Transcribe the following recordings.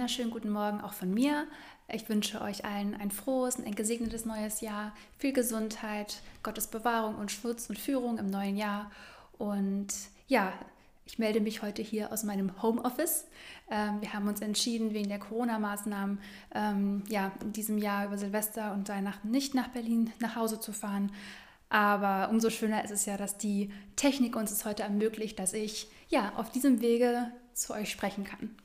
wunderschönen guten Morgen auch von mir. Ich wünsche euch allen ein frohes und ein gesegnetes neues Jahr, viel Gesundheit, Gottes Bewahrung und Schutz und Führung im neuen Jahr. Und ja, ich melde mich heute hier aus meinem Homeoffice. Ähm, wir haben uns entschieden, wegen der Corona-Maßnahmen ähm, ja, in diesem Jahr über Silvester und Weihnachten nicht nach Berlin nach Hause zu fahren. Aber umso schöner ist es ja, dass die Technik uns es heute ermöglicht, dass ich ja auf diesem Wege zu euch sprechen kann.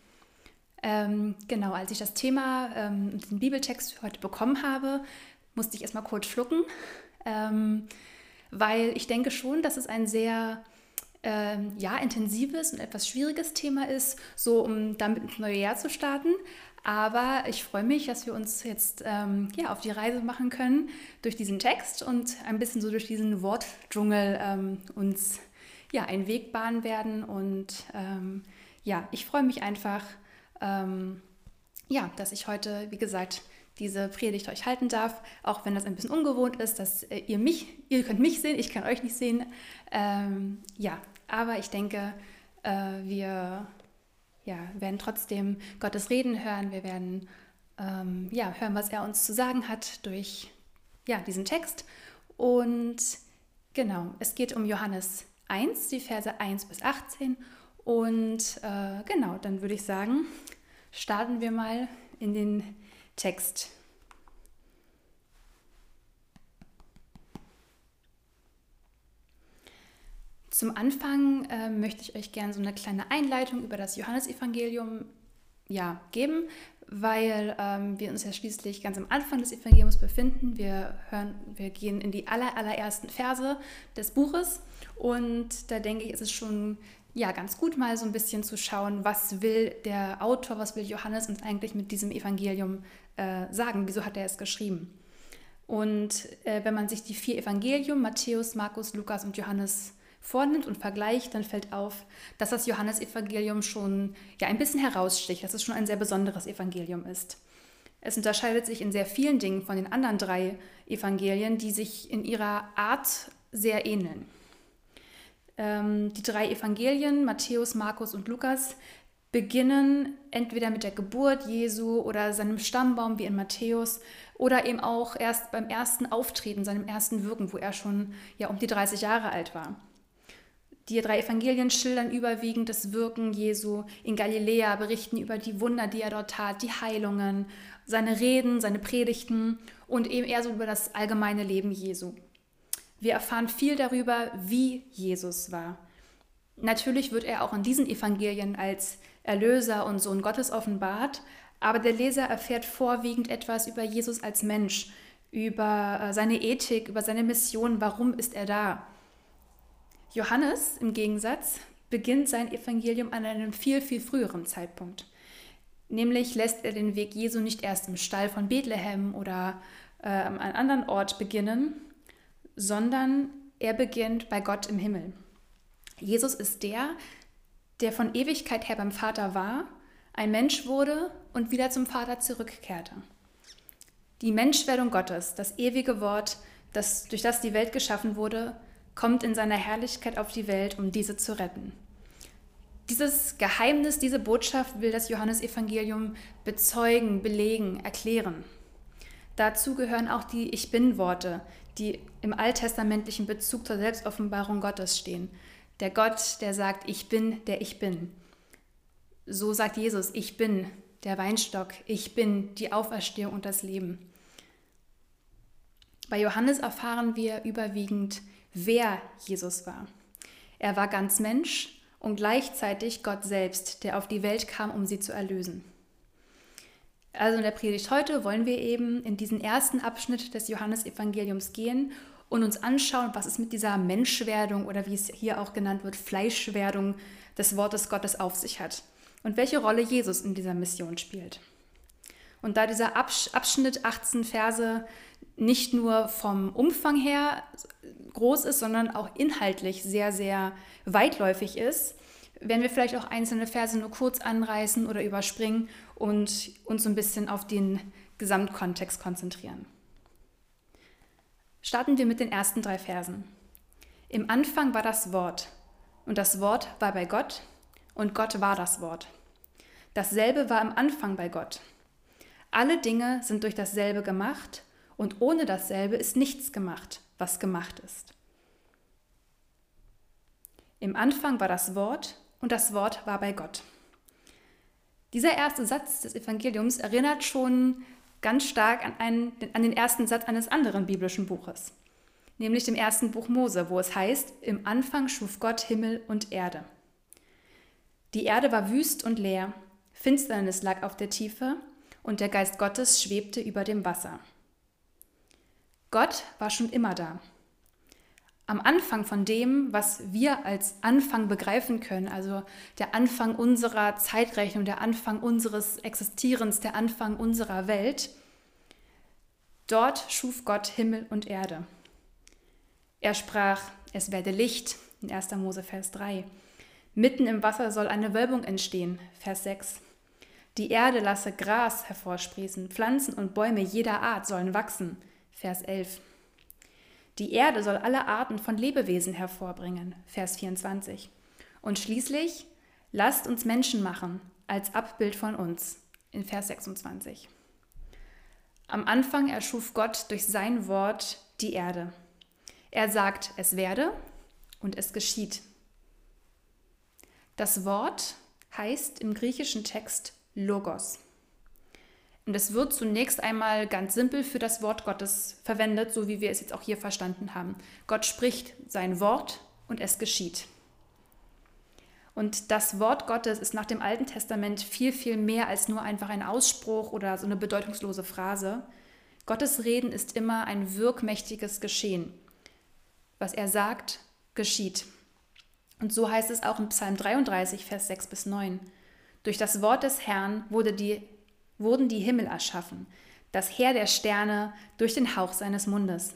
Ähm, genau, als ich das Thema, ähm, den Bibeltext heute bekommen habe, musste ich erstmal kurz schlucken, ähm, weil ich denke schon, dass es ein sehr ähm, ja, intensives und etwas schwieriges Thema ist, so um damit ins neue Jahr zu starten. Aber ich freue mich, dass wir uns jetzt ähm, ja, auf die Reise machen können durch diesen Text und ein bisschen so durch diesen Wortdschungel ähm, uns ja, einen Weg bahnen werden. Und ähm, ja, ich freue mich einfach, ähm, ja, dass ich heute, wie gesagt, diese Predigt euch halten darf, auch wenn das ein bisschen ungewohnt ist, dass äh, ihr mich, ihr könnt mich sehen, ich kann euch nicht sehen. Ähm, ja, aber ich denke, äh, wir ja, werden trotzdem Gottes Reden hören. Wir werden ähm, ja, hören, was er uns zu sagen hat durch ja, diesen Text. Und genau, es geht um Johannes 1, die Verse 1 bis 18. Und äh, genau, dann würde ich sagen, starten wir mal in den Text. Zum Anfang äh, möchte ich euch gerne so eine kleine Einleitung über das Johannesevangelium ja, geben, weil ähm, wir uns ja schließlich ganz am Anfang des Evangeliums befinden. Wir, hören, wir gehen in die aller, allerersten Verse des Buches und da denke ich, ist es schon ja, ganz gut mal so ein bisschen zu schauen, was will der Autor, was will Johannes uns eigentlich mit diesem Evangelium äh, sagen, wieso hat er es geschrieben. Und äh, wenn man sich die vier Evangelium, Matthäus, Markus, Lukas und Johannes vornimmt und vergleicht, dann fällt auf, dass das Johannesevangelium schon ja, ein bisschen heraussticht, dass es schon ein sehr besonderes Evangelium ist. Es unterscheidet sich in sehr vielen Dingen von den anderen drei Evangelien, die sich in ihrer Art sehr ähneln. Ähm, die drei Evangelien, Matthäus, Markus und Lukas, beginnen entweder mit der Geburt Jesu oder seinem Stammbaum wie in Matthäus oder eben auch erst beim ersten Auftreten, seinem ersten Wirken, wo er schon ja um die 30 Jahre alt war. Die drei Evangelien schildern überwiegend das Wirken Jesu in Galiläa, berichten über die Wunder, die er dort tat, die Heilungen, seine Reden, seine Predigten und eben eher so über das allgemeine Leben Jesu. Wir erfahren viel darüber, wie Jesus war. Natürlich wird er auch in diesen Evangelien als Erlöser und Sohn Gottes offenbart, aber der Leser erfährt vorwiegend etwas über Jesus als Mensch, über äh, seine Ethik, über seine Mission, warum ist er da. Johannes im Gegensatz beginnt sein Evangelium an einem viel, viel früheren Zeitpunkt. Nämlich lässt er den Weg Jesu nicht erst im Stall von Bethlehem oder äh, an einem anderen Ort beginnen, sondern er beginnt bei Gott im Himmel. Jesus ist der, der von Ewigkeit her beim Vater war, ein Mensch wurde und wieder zum Vater zurückkehrte. Die Menschwerdung Gottes, das ewige Wort, das, durch das die Welt geschaffen wurde, kommt in seiner Herrlichkeit auf die Welt, um diese zu retten. Dieses Geheimnis, diese Botschaft will das Johannesevangelium bezeugen, belegen, erklären. Dazu gehören auch die Ich bin-Worte, die im alttestamentlichen Bezug zur Selbstoffenbarung Gottes stehen. Der Gott, der sagt, ich bin, der ich bin. So sagt Jesus, ich bin der Weinstock, ich bin die Auferstehung und das Leben. Bei Johannes erfahren wir überwiegend, wer Jesus war. Er war ganz Mensch und gleichzeitig Gott selbst, der auf die Welt kam, um sie zu erlösen. Also in der Predigt heute wollen wir eben in diesen ersten Abschnitt des Johannesevangeliums gehen und uns anschauen, was es mit dieser Menschwerdung oder wie es hier auch genannt wird, Fleischwerdung des Wortes Gottes auf sich hat und welche Rolle Jesus in dieser Mission spielt. Und da dieser Abschnitt 18 Verse nicht nur vom Umfang her groß ist, sondern auch inhaltlich sehr, sehr weitläufig ist, werden wir vielleicht auch einzelne Verse nur kurz anreißen oder überspringen und uns so ein bisschen auf den Gesamtkontext konzentrieren. Starten wir mit den ersten drei Versen. Im Anfang war das Wort und das Wort war bei Gott und Gott war das Wort. Dasselbe war im Anfang bei Gott. Alle Dinge sind durch dasselbe gemacht und ohne dasselbe ist nichts gemacht, was gemacht ist. Im Anfang war das Wort und das Wort war bei Gott. Dieser erste Satz des Evangeliums erinnert schon ganz stark an, einen, an den ersten Satz eines anderen biblischen Buches, nämlich dem ersten Buch Mose, wo es heißt, im Anfang schuf Gott Himmel und Erde. Die Erde war wüst und leer, Finsternis lag auf der Tiefe und der Geist Gottes schwebte über dem Wasser. Gott war schon immer da am Anfang von dem, was wir als Anfang begreifen können, also der Anfang unserer Zeitrechnung, der Anfang unseres Existierens, der Anfang unserer Welt, dort schuf Gott Himmel und Erde. Er sprach, es werde Licht, in 1. Mose Vers 3. Mitten im Wasser soll eine Wölbung entstehen, Vers 6. Die Erde lasse Gras hervorsprießen, Pflanzen und Bäume jeder Art sollen wachsen, Vers 11. Die Erde soll alle Arten von Lebewesen hervorbringen. Vers 24. Und schließlich, lasst uns Menschen machen, als Abbild von uns. In Vers 26. Am Anfang erschuf Gott durch sein Wort die Erde. Er sagt, es werde und es geschieht. Das Wort heißt im griechischen Text Logos. Und es wird zunächst einmal ganz simpel für das Wort Gottes verwendet, so wie wir es jetzt auch hier verstanden haben. Gott spricht sein Wort und es geschieht. Und das Wort Gottes ist nach dem Alten Testament viel, viel mehr als nur einfach ein Ausspruch oder so eine bedeutungslose Phrase. Gottes Reden ist immer ein wirkmächtiges Geschehen. Was er sagt, geschieht. Und so heißt es auch in Psalm 33, Vers 6 bis 9. Durch das Wort des Herrn wurde die wurden die Himmel erschaffen, das Heer der Sterne durch den Hauch seines Mundes.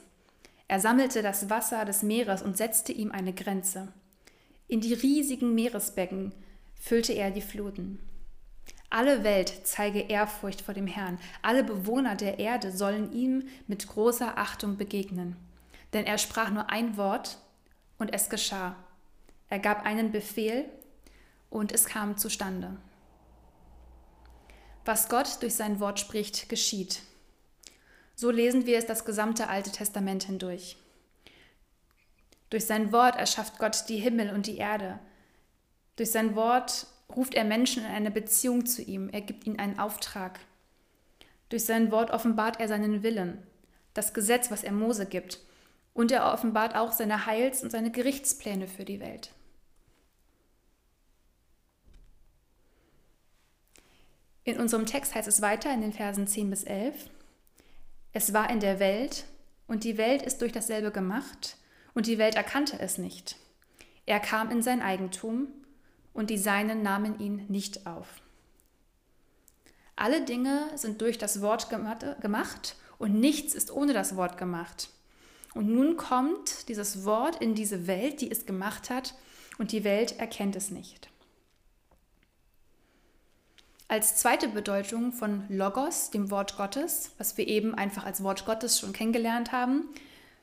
Er sammelte das Wasser des Meeres und setzte ihm eine Grenze. In die riesigen Meeresbecken füllte er die Fluten. Alle Welt zeige Ehrfurcht vor dem Herrn, alle Bewohner der Erde sollen ihm mit großer Achtung begegnen. Denn er sprach nur ein Wort und es geschah. Er gab einen Befehl und es kam zustande. Was Gott durch sein Wort spricht, geschieht. So lesen wir es das gesamte Alte Testament hindurch. Durch sein Wort erschafft Gott die Himmel und die Erde. Durch sein Wort ruft er Menschen in eine Beziehung zu ihm. Er gibt ihnen einen Auftrag. Durch sein Wort offenbart er seinen Willen, das Gesetz, was er Mose gibt. Und er offenbart auch seine Heils- und seine Gerichtspläne für die Welt. In unserem Text heißt es weiter in den Versen 10 bis 11, es war in der Welt und die Welt ist durch dasselbe gemacht und die Welt erkannte es nicht. Er kam in sein Eigentum und die Seinen nahmen ihn nicht auf. Alle Dinge sind durch das Wort gemacht und nichts ist ohne das Wort gemacht. Und nun kommt dieses Wort in diese Welt, die es gemacht hat, und die Welt erkennt es nicht. Als zweite Bedeutung von Logos, dem Wort Gottes, was wir eben einfach als Wort Gottes schon kennengelernt haben,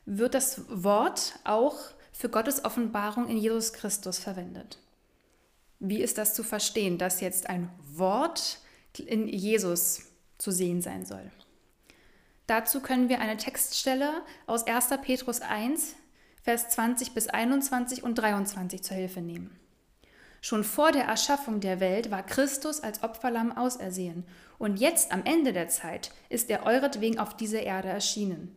wird das Wort auch für Gottes Offenbarung in Jesus Christus verwendet. Wie ist das zu verstehen, dass jetzt ein Wort in Jesus zu sehen sein soll? Dazu können wir eine Textstelle aus 1. Petrus 1, Vers 20 bis 21 und 23 zur Hilfe nehmen. Schon vor der Erschaffung der Welt war Christus als Opferlamm ausersehen, und jetzt am Ende der Zeit ist er euretwegen auf diese Erde erschienen.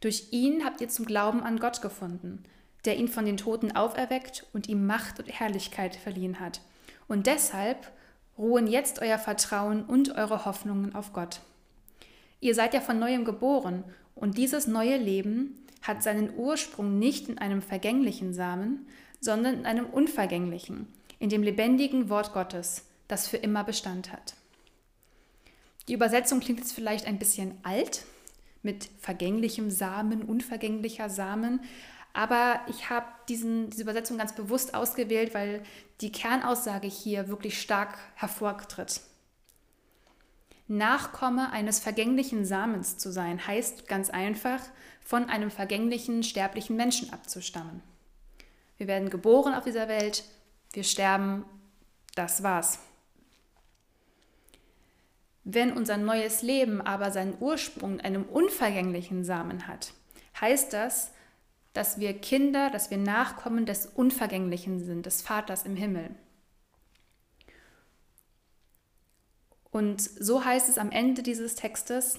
Durch ihn habt ihr zum Glauben an Gott gefunden, der ihn von den Toten auferweckt und ihm Macht und Herrlichkeit verliehen hat. Und deshalb ruhen jetzt euer Vertrauen und eure Hoffnungen auf Gott. Ihr seid ja von neuem geboren, und dieses neue Leben hat seinen Ursprung nicht in einem vergänglichen Samen, sondern in einem unvergänglichen, in dem lebendigen Wort Gottes, das für immer Bestand hat. Die Übersetzung klingt jetzt vielleicht ein bisschen alt, mit vergänglichem Samen, unvergänglicher Samen, aber ich habe diese Übersetzung ganz bewusst ausgewählt, weil die Kernaussage hier wirklich stark hervortritt. Nachkomme eines vergänglichen Samens zu sein, heißt ganz einfach, von einem vergänglichen, sterblichen Menschen abzustammen. Wir werden geboren auf dieser Welt, wir sterben, das war's. Wenn unser neues Leben aber seinen Ursprung in einem unvergänglichen Samen hat, heißt das, dass wir Kinder, dass wir Nachkommen des Unvergänglichen sind, des Vaters im Himmel. Und so heißt es am Ende dieses Textes,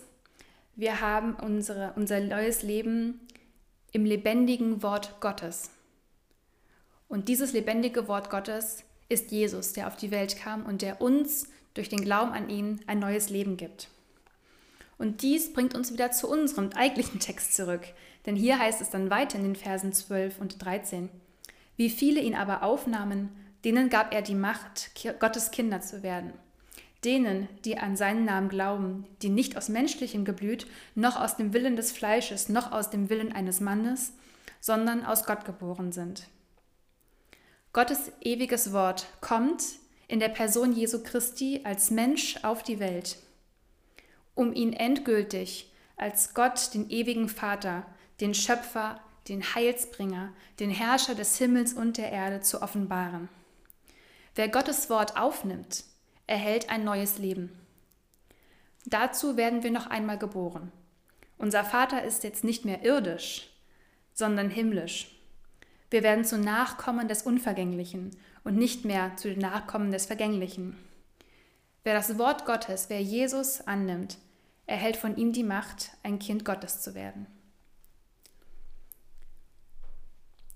wir haben unsere, unser neues Leben im lebendigen Wort Gottes. Und dieses lebendige Wort Gottes ist Jesus, der auf die Welt kam und der uns durch den Glauben an ihn ein neues Leben gibt. Und dies bringt uns wieder zu unserem eigentlichen Text zurück, denn hier heißt es dann weiter in den Versen 12 und 13. Wie viele ihn aber aufnahmen, denen gab er die Macht, Gottes Kinder zu werden. Denen, die an seinen Namen glauben, die nicht aus menschlichem Geblüt, noch aus dem Willen des Fleisches, noch aus dem Willen eines Mannes, sondern aus Gott geboren sind. Gottes ewiges Wort kommt in der Person Jesu Christi als Mensch auf die Welt, um ihn endgültig als Gott, den ewigen Vater, den Schöpfer, den Heilsbringer, den Herrscher des Himmels und der Erde zu offenbaren. Wer Gottes Wort aufnimmt, erhält ein neues Leben. Dazu werden wir noch einmal geboren. Unser Vater ist jetzt nicht mehr irdisch, sondern himmlisch. Wir werden zu Nachkommen des Unvergänglichen und nicht mehr zu den Nachkommen des Vergänglichen. Wer das Wort Gottes, wer Jesus annimmt, erhält von ihm die Macht, ein Kind Gottes zu werden.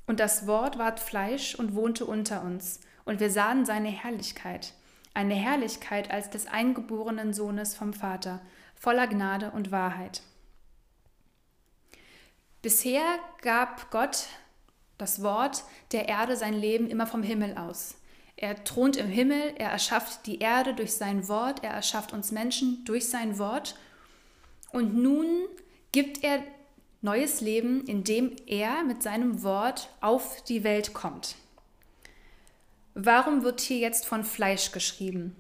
Und das Wort ward Fleisch und wohnte unter uns, und wir sahen seine Herrlichkeit, eine Herrlichkeit als des eingeborenen Sohnes vom Vater, voller Gnade und Wahrheit. Bisher gab Gott das Wort der Erde sein Leben immer vom Himmel aus. Er thront im Himmel, er erschafft die Erde durch sein Wort, er erschafft uns Menschen durch sein Wort. Und nun gibt er neues Leben, indem er mit seinem Wort auf die Welt kommt. Warum wird hier jetzt von Fleisch geschrieben?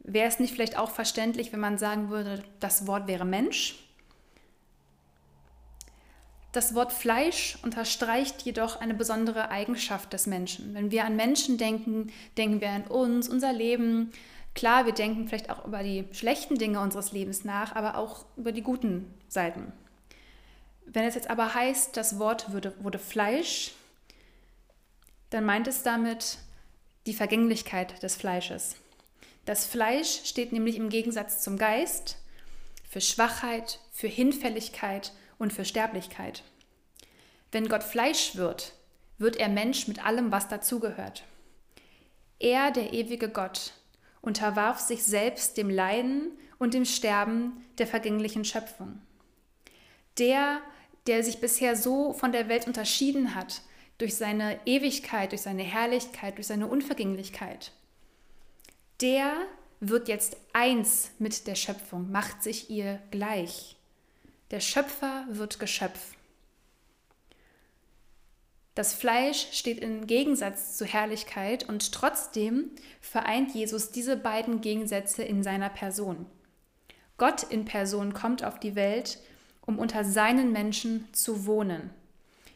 Wäre es nicht vielleicht auch verständlich, wenn man sagen würde, das Wort wäre Mensch? Das Wort Fleisch unterstreicht jedoch eine besondere Eigenschaft des Menschen. Wenn wir an Menschen denken, denken wir an uns, unser Leben. Klar, wir denken vielleicht auch über die schlechten Dinge unseres Lebens nach, aber auch über die guten Seiten. Wenn es jetzt aber heißt, das Wort wurde, wurde Fleisch, dann meint es damit die Vergänglichkeit des Fleisches. Das Fleisch steht nämlich im Gegensatz zum Geist für Schwachheit, für Hinfälligkeit und für Sterblichkeit. Wenn Gott Fleisch wird, wird er Mensch mit allem, was dazugehört. Er, der ewige Gott, unterwarf sich selbst dem Leiden und dem Sterben der vergänglichen Schöpfung. Der, der sich bisher so von der Welt unterschieden hat, durch seine Ewigkeit, durch seine Herrlichkeit, durch seine Unvergänglichkeit, der wird jetzt eins mit der Schöpfung, macht sich ihr gleich. Der Schöpfer wird Geschöpf. Das Fleisch steht im Gegensatz zur Herrlichkeit und trotzdem vereint Jesus diese beiden Gegensätze in seiner Person. Gott in Person kommt auf die Welt, um unter seinen Menschen zu wohnen,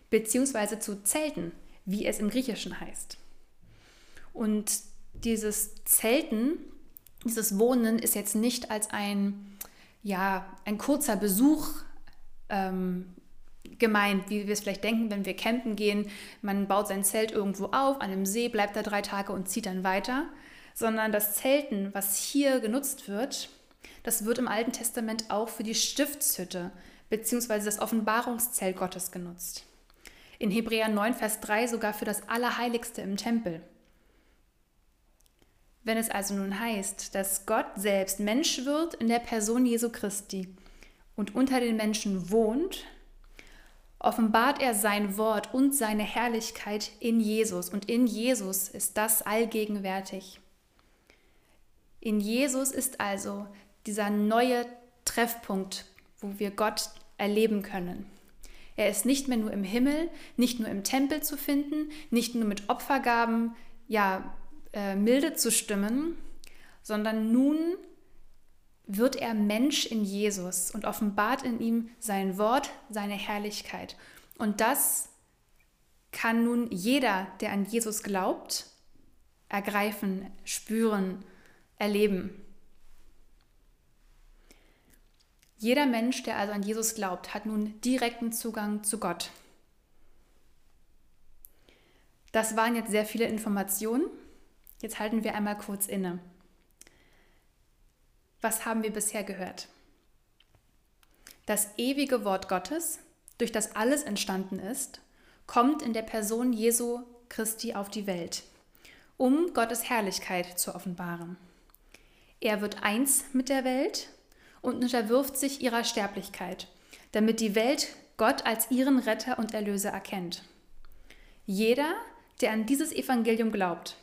beziehungsweise zu zelten, wie es im Griechischen heißt. Und dieses Zelten, dieses Wohnen ist jetzt nicht als ein ja, ein kurzer Besuch ähm, gemeint, wie wir es vielleicht denken, wenn wir campen gehen. Man baut sein Zelt irgendwo auf, an einem See, bleibt da drei Tage und zieht dann weiter. Sondern das Zelten, was hier genutzt wird, das wird im Alten Testament auch für die Stiftshütte bzw. das Offenbarungszelt Gottes genutzt. In Hebräer 9, Vers 3 sogar für das Allerheiligste im Tempel. Wenn es also nun heißt, dass Gott selbst Mensch wird in der Person Jesu Christi und unter den Menschen wohnt, offenbart er sein Wort und seine Herrlichkeit in Jesus. Und in Jesus ist das allgegenwärtig. In Jesus ist also dieser neue Treffpunkt, wo wir Gott erleben können. Er ist nicht mehr nur im Himmel, nicht nur im Tempel zu finden, nicht nur mit Opfergaben, ja, äh, milde zu stimmen, sondern nun wird er Mensch in Jesus und offenbart in ihm sein Wort, seine Herrlichkeit. Und das kann nun jeder, der an Jesus glaubt, ergreifen, spüren, erleben. Jeder Mensch, der also an Jesus glaubt, hat nun direkten Zugang zu Gott. Das waren jetzt sehr viele Informationen. Jetzt halten wir einmal kurz inne. Was haben wir bisher gehört? Das ewige Wort Gottes, durch das alles entstanden ist, kommt in der Person Jesu Christi auf die Welt, um Gottes Herrlichkeit zu offenbaren. Er wird eins mit der Welt und unterwirft sich ihrer Sterblichkeit, damit die Welt Gott als ihren Retter und Erlöser erkennt. Jeder, der an dieses Evangelium glaubt,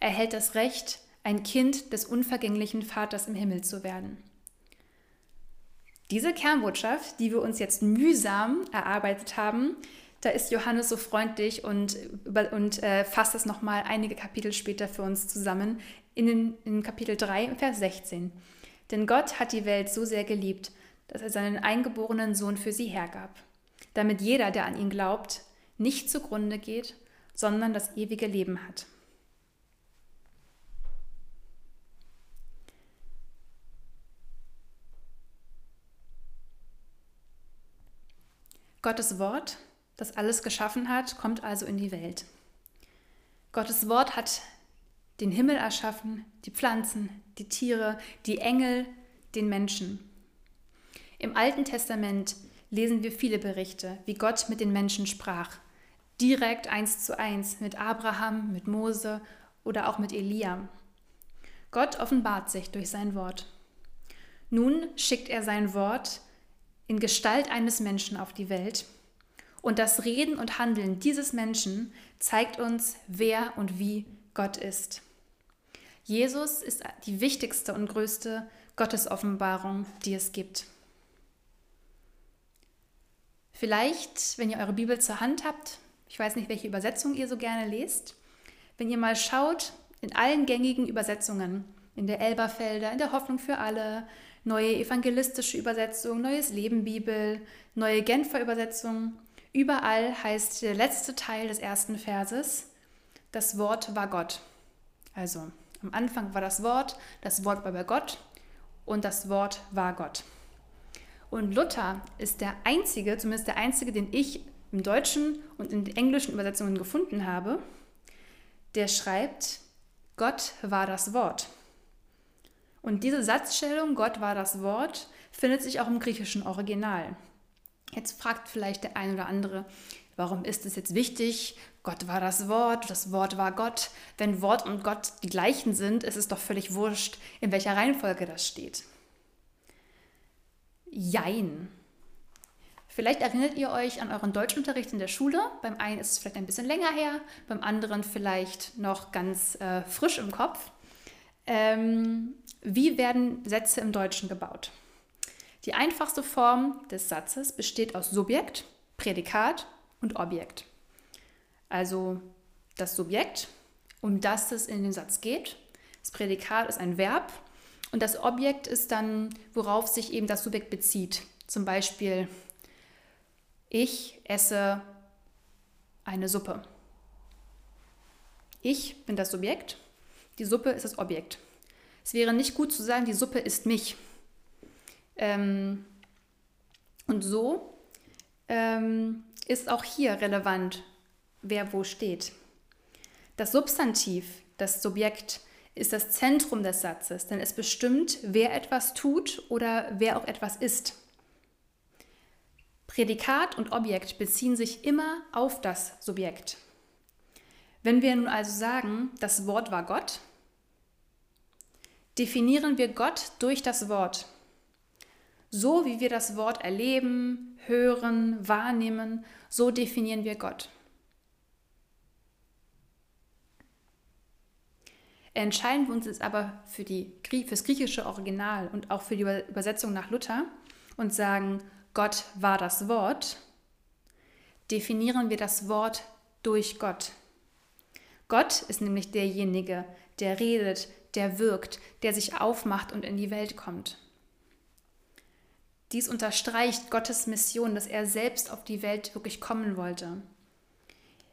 erhält das Recht, ein Kind des unvergänglichen Vaters im Himmel zu werden. Diese Kernbotschaft, die wir uns jetzt mühsam erarbeitet haben, da ist Johannes so freundlich und, und äh, fasst es nochmal einige Kapitel später für uns zusammen in, den, in Kapitel 3, Vers 16. Denn Gott hat die Welt so sehr geliebt, dass er seinen eingeborenen Sohn für sie hergab, damit jeder, der an ihn glaubt, nicht zugrunde geht, sondern das ewige Leben hat. Gottes Wort, das alles geschaffen hat, kommt also in die Welt. Gottes Wort hat den Himmel erschaffen, die Pflanzen, die Tiere, die Engel, den Menschen. Im Alten Testament lesen wir viele Berichte, wie Gott mit den Menschen sprach direkt eins zu eins mit Abraham, mit Mose oder auch mit Elia. Gott offenbart sich durch sein Wort. Nun schickt er sein Wort in Gestalt eines Menschen auf die Welt. Und das Reden und Handeln dieses Menschen zeigt uns, wer und wie Gott ist. Jesus ist die wichtigste und größte Gottesoffenbarung, die es gibt. Vielleicht, wenn ihr eure Bibel zur Hand habt, ich weiß nicht, welche Übersetzung ihr so gerne lest. Wenn ihr mal schaut, in allen gängigen Übersetzungen, in der Elberfelder, in der Hoffnung für alle, neue evangelistische Übersetzung, Neues Leben Bibel, neue Genfer Übersetzung, überall heißt der letzte Teil des ersten Verses, das Wort war Gott. Also am Anfang war das Wort, das Wort war bei Gott und das Wort war Gott. Und Luther ist der einzige, zumindest der einzige, den ich im Deutschen und in den englischen Übersetzungen gefunden habe, der schreibt, Gott war das Wort. Und diese Satzstellung, Gott war das Wort, findet sich auch im griechischen Original. Jetzt fragt vielleicht der eine oder andere, warum ist es jetzt wichtig? Gott war das Wort, das Wort war Gott. Wenn Wort und Gott die gleichen sind, ist es doch völlig wurscht, in welcher Reihenfolge das steht. Jein. Vielleicht erinnert ihr euch an euren Deutschunterricht in der Schule. Beim einen ist es vielleicht ein bisschen länger her, beim anderen vielleicht noch ganz äh, frisch im Kopf. Ähm, wie werden Sätze im Deutschen gebaut? Die einfachste Form des Satzes besteht aus Subjekt, Prädikat und Objekt. Also das Subjekt, um das es in den Satz geht. Das Prädikat ist ein Verb und das Objekt ist dann, worauf sich eben das Subjekt bezieht. Zum Beispiel ich esse eine Suppe. Ich bin das Subjekt, die Suppe ist das Objekt. Es wäre nicht gut zu sagen, die Suppe ist mich. Ähm, und so ähm, ist auch hier relevant, wer wo steht. Das Substantiv, das Subjekt, ist das Zentrum des Satzes, denn es bestimmt, wer etwas tut oder wer auch etwas ist. Prädikat und Objekt beziehen sich immer auf das Subjekt. Wenn wir nun also sagen, das Wort war Gott, definieren wir Gott durch das Wort. So wie wir das Wort erleben, hören, wahrnehmen, so definieren wir Gott. Entscheiden wir uns jetzt aber für, die, für das griechische Original und auch für die Übersetzung nach Luther und sagen, Gott war das Wort, definieren wir das Wort durch Gott. Gott ist nämlich derjenige, der redet, der wirkt, der sich aufmacht und in die Welt kommt. Dies unterstreicht Gottes Mission, dass er selbst auf die Welt wirklich kommen wollte.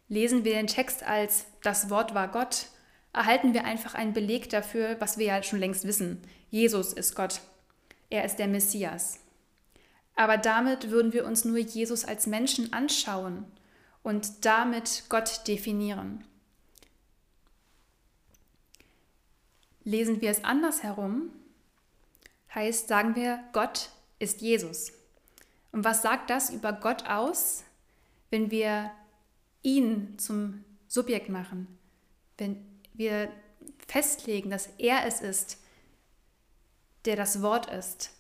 Lesen wir den Text als das Wort war Gott, erhalten wir einfach einen Beleg dafür, was wir ja schon längst wissen. Jesus ist Gott. Er ist der Messias. Aber damit würden wir uns nur Jesus als Menschen anschauen und damit Gott definieren. Lesen wir es andersherum, heißt, sagen wir, Gott ist Jesus. Und was sagt das über Gott aus, wenn wir ihn zum Subjekt machen, wenn wir festlegen, dass er es ist, der das Wort ist,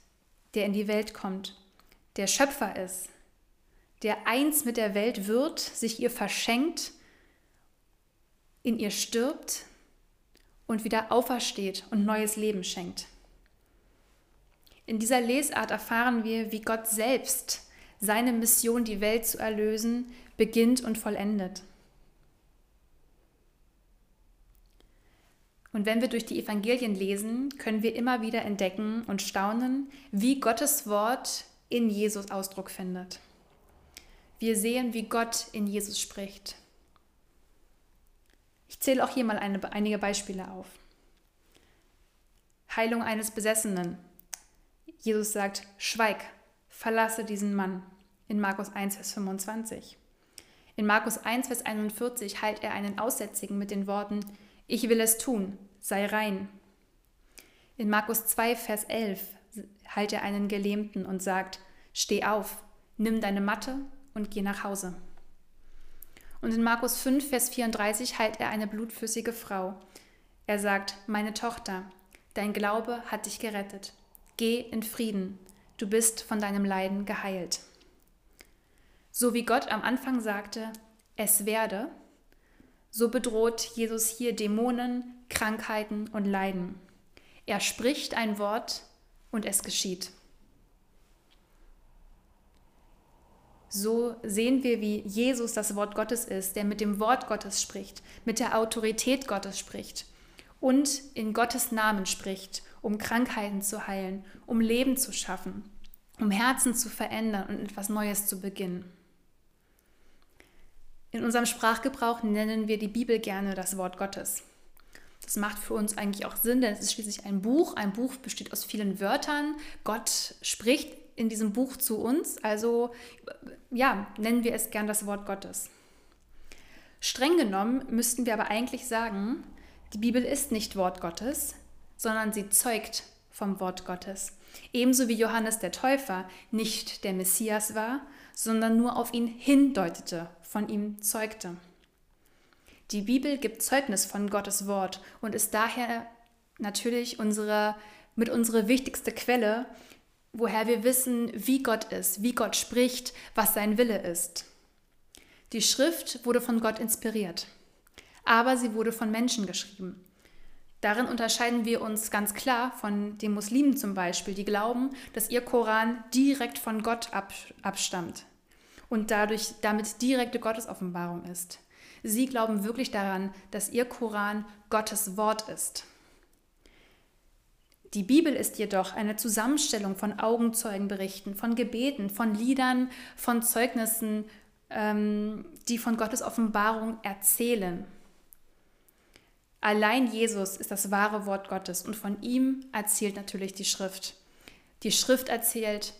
der in die Welt kommt, der Schöpfer ist, der eins mit der Welt wird, sich ihr verschenkt, in ihr stirbt und wieder aufersteht und neues Leben schenkt. In dieser Lesart erfahren wir, wie Gott selbst seine Mission, die Welt zu erlösen, beginnt und vollendet. Und wenn wir durch die Evangelien lesen, können wir immer wieder entdecken und staunen, wie Gottes Wort in Jesus Ausdruck findet. Wir sehen, wie Gott in Jesus spricht. Ich zähle auch hier mal eine, einige Beispiele auf. Heilung eines Besessenen. Jesus sagt, schweig, verlasse diesen Mann. In Markus 1, Vers 25. In Markus 1, Vers 41 heilt er einen Aussätzigen mit den Worten, ich will es tun, sei rein. In Markus 2, Vers 11 heilt er einen Gelähmten und sagt, steh auf, nimm deine Matte und geh nach Hause. Und in Markus 5, Vers 34 heilt er eine blutflüssige Frau. Er sagt, meine Tochter, dein Glaube hat dich gerettet. Geh in Frieden, du bist von deinem Leiden geheilt. So wie Gott am Anfang sagte, es werde, so bedroht Jesus hier Dämonen, Krankheiten und Leiden. Er spricht ein Wort und es geschieht. So sehen wir, wie Jesus das Wort Gottes ist, der mit dem Wort Gottes spricht, mit der Autorität Gottes spricht und in Gottes Namen spricht, um Krankheiten zu heilen, um Leben zu schaffen, um Herzen zu verändern und etwas Neues zu beginnen. In unserem Sprachgebrauch nennen wir die Bibel gerne das Wort Gottes. Das macht für uns eigentlich auch Sinn, denn es ist schließlich ein Buch. Ein Buch besteht aus vielen Wörtern. Gott spricht in diesem Buch zu uns. Also ja, nennen wir es gern das Wort Gottes. Streng genommen müssten wir aber eigentlich sagen, die Bibel ist nicht Wort Gottes, sondern sie zeugt vom Wort Gottes. Ebenso wie Johannes der Täufer nicht der Messias war, sondern nur auf ihn hindeutete, von ihm zeugte. Die Bibel gibt Zeugnis von Gottes Wort und ist daher natürlich unsere, mit unsere wichtigste Quelle, woher wir wissen, wie Gott ist, wie Gott spricht, was sein Wille ist. Die Schrift wurde von Gott inspiriert, aber sie wurde von Menschen geschrieben. Darin unterscheiden wir uns ganz klar von den Muslimen zum Beispiel, die glauben, dass ihr Koran direkt von Gott abstammt und dadurch damit direkte Gottesoffenbarung ist. Sie glauben wirklich daran, dass ihr Koran Gottes Wort ist. Die Bibel ist jedoch eine Zusammenstellung von Augenzeugenberichten, von Gebeten, von Liedern, von Zeugnissen, ähm, die von Gottes Offenbarung erzählen. Allein Jesus ist das wahre Wort Gottes und von ihm erzählt natürlich die Schrift. Die Schrift erzählt,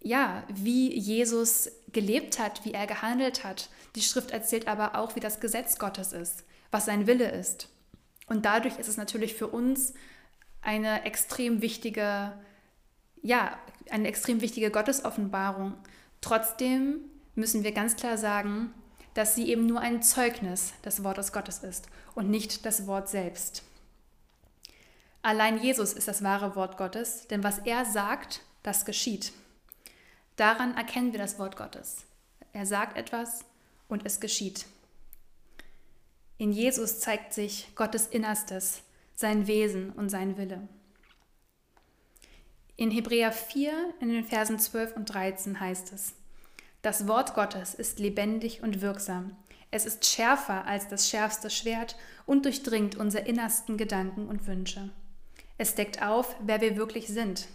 ja, wie Jesus gelebt hat, wie er gehandelt hat. Die Schrift erzählt aber auch, wie das Gesetz Gottes ist, was sein Wille ist. Und dadurch ist es natürlich für uns eine extrem wichtige, ja, eine extrem wichtige Gottesoffenbarung. Trotzdem müssen wir ganz klar sagen, dass sie eben nur ein Zeugnis des Wortes Gottes ist und nicht das Wort selbst. Allein Jesus ist das wahre Wort Gottes, denn was er sagt, das geschieht. Daran erkennen wir das Wort Gottes. Er sagt etwas und es geschieht. In Jesus zeigt sich Gottes Innerstes, sein Wesen und sein Wille. In Hebräer 4 in den Versen 12 und 13 heißt es, das Wort Gottes ist lebendig und wirksam. Es ist schärfer als das schärfste Schwert und durchdringt unsere innersten Gedanken und Wünsche. Es deckt auf, wer wir wirklich sind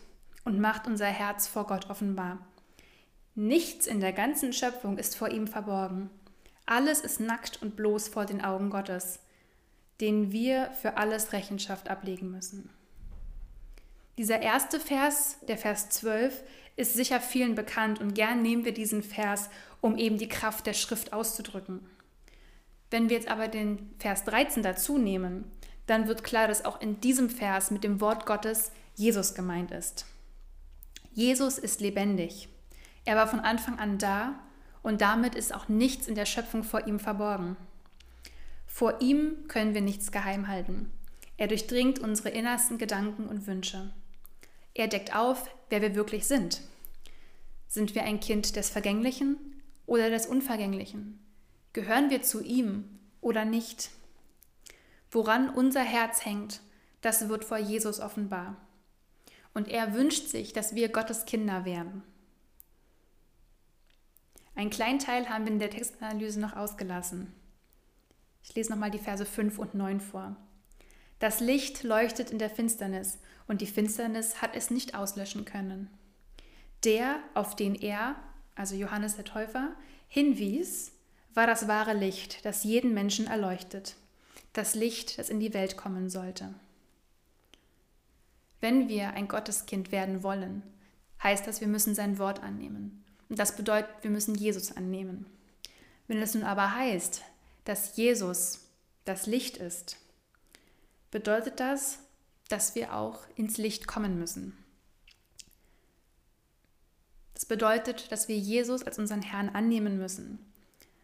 und macht unser Herz vor Gott offenbar. Nichts in der ganzen Schöpfung ist vor ihm verborgen. Alles ist nackt und bloß vor den Augen Gottes, denen wir für alles Rechenschaft ablegen müssen. Dieser erste Vers, der Vers 12, ist sicher vielen bekannt und gern nehmen wir diesen Vers, um eben die Kraft der Schrift auszudrücken. Wenn wir jetzt aber den Vers 13 dazu nehmen, dann wird klar, dass auch in diesem Vers mit dem Wort Gottes Jesus gemeint ist. Jesus ist lebendig. Er war von Anfang an da und damit ist auch nichts in der Schöpfung vor ihm verborgen. Vor ihm können wir nichts geheim halten. Er durchdringt unsere innersten Gedanken und Wünsche. Er deckt auf, wer wir wirklich sind. Sind wir ein Kind des Vergänglichen oder des Unvergänglichen? Gehören wir zu ihm oder nicht? Woran unser Herz hängt, das wird vor Jesus offenbar. Und er wünscht sich, dass wir Gottes Kinder werden. Einen kleinen Teil haben wir in der Textanalyse noch ausgelassen. Ich lese nochmal die Verse 5 und 9 vor. Das Licht leuchtet in der Finsternis und die Finsternis hat es nicht auslöschen können. Der, auf den er, also Johannes der Täufer, hinwies, war das wahre Licht, das jeden Menschen erleuchtet, das Licht, das in die Welt kommen sollte. Wenn wir ein Gotteskind werden wollen, heißt das, wir müssen sein Wort annehmen. Und das bedeutet, wir müssen Jesus annehmen. Wenn es nun aber heißt, dass Jesus das Licht ist, bedeutet das, dass wir auch ins Licht kommen müssen. Das bedeutet, dass wir Jesus als unseren Herrn annehmen müssen.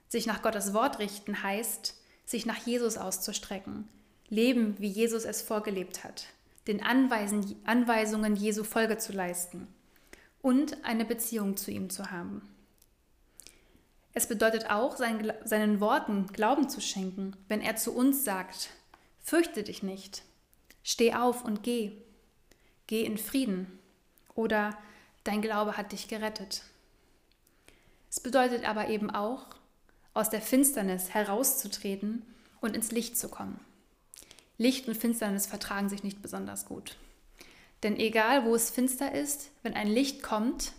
Sich nach Gottes Wort richten heißt, sich nach Jesus auszustrecken, leben, wie Jesus es vorgelebt hat, den Anweisen, Anweisungen Jesu Folge zu leisten und eine Beziehung zu ihm zu haben. Es bedeutet auch, seinen, seinen Worten Glauben zu schenken, wenn er zu uns sagt, fürchte dich nicht, steh auf und geh, geh in Frieden oder dein Glaube hat dich gerettet. Es bedeutet aber eben auch, aus der Finsternis herauszutreten und ins Licht zu kommen. Licht und Finsternis vertragen sich nicht besonders gut. Denn egal wo es finster ist, wenn ein Licht kommt,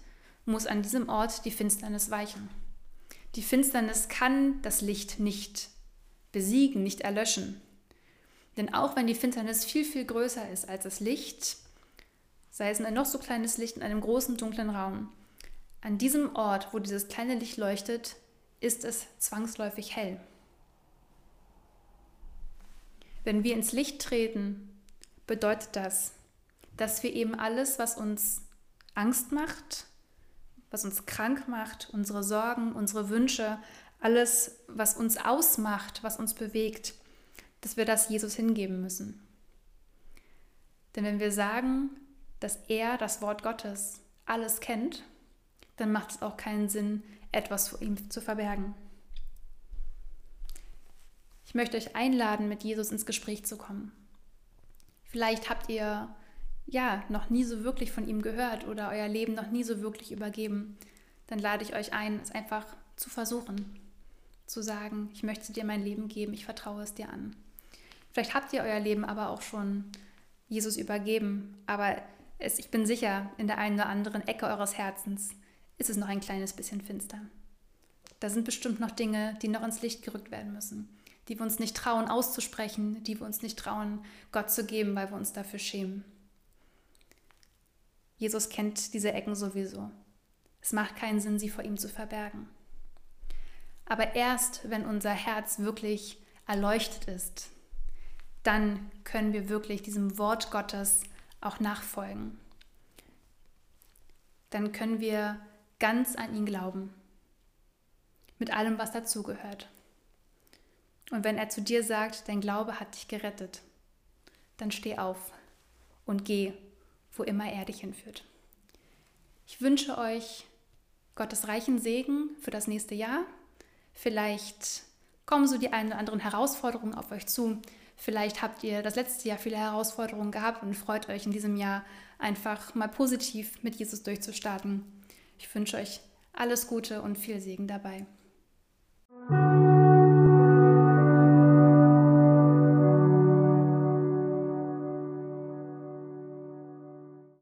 muss an diesem Ort die Finsternis weichen. Die Finsternis kann das Licht nicht besiegen, nicht erlöschen. Denn auch wenn die Finsternis viel, viel größer ist als das Licht, sei es ein noch so kleines Licht in einem großen, dunklen Raum, an diesem Ort, wo dieses kleine Licht leuchtet, ist es zwangsläufig hell. Wenn wir ins Licht treten, bedeutet das, dass wir eben alles, was uns Angst macht, was uns krank macht, unsere Sorgen, unsere Wünsche, alles, was uns ausmacht, was uns bewegt, dass wir das Jesus hingeben müssen. Denn wenn wir sagen, dass er das Wort Gottes alles kennt, dann macht es auch keinen Sinn, etwas vor ihm zu verbergen. Ich möchte euch einladen, mit Jesus ins Gespräch zu kommen. Vielleicht habt ihr ja noch nie so wirklich von ihm gehört oder euer Leben noch nie so wirklich übergeben. Dann lade ich euch ein, es einfach zu versuchen, zu sagen, ich möchte dir mein Leben geben, ich vertraue es dir an. Vielleicht habt ihr euer Leben aber auch schon Jesus übergeben, aber es, ich bin sicher, in der einen oder anderen Ecke eures Herzens ist es noch ein kleines bisschen finster. Da sind bestimmt noch Dinge, die noch ins Licht gerückt werden müssen, die wir uns nicht trauen auszusprechen, die wir uns nicht trauen, Gott zu geben, weil wir uns dafür schämen. Jesus kennt diese Ecken sowieso. Es macht keinen Sinn, sie vor ihm zu verbergen. Aber erst wenn unser Herz wirklich erleuchtet ist, dann können wir wirklich diesem Wort Gottes auch nachfolgen. Dann können wir ganz an ihn glauben. Mit allem, was dazugehört. Und wenn er zu dir sagt, dein Glaube hat dich gerettet, dann steh auf und geh, wo immer er dich hinführt. Ich wünsche euch Gottes reichen Segen für das nächste Jahr. Vielleicht kommen so die ein oder anderen Herausforderungen auf euch zu. Vielleicht habt ihr das letzte Jahr viele Herausforderungen gehabt und freut euch in diesem Jahr einfach mal positiv mit Jesus durchzustarten. Ich wünsche euch alles Gute und viel Segen dabei.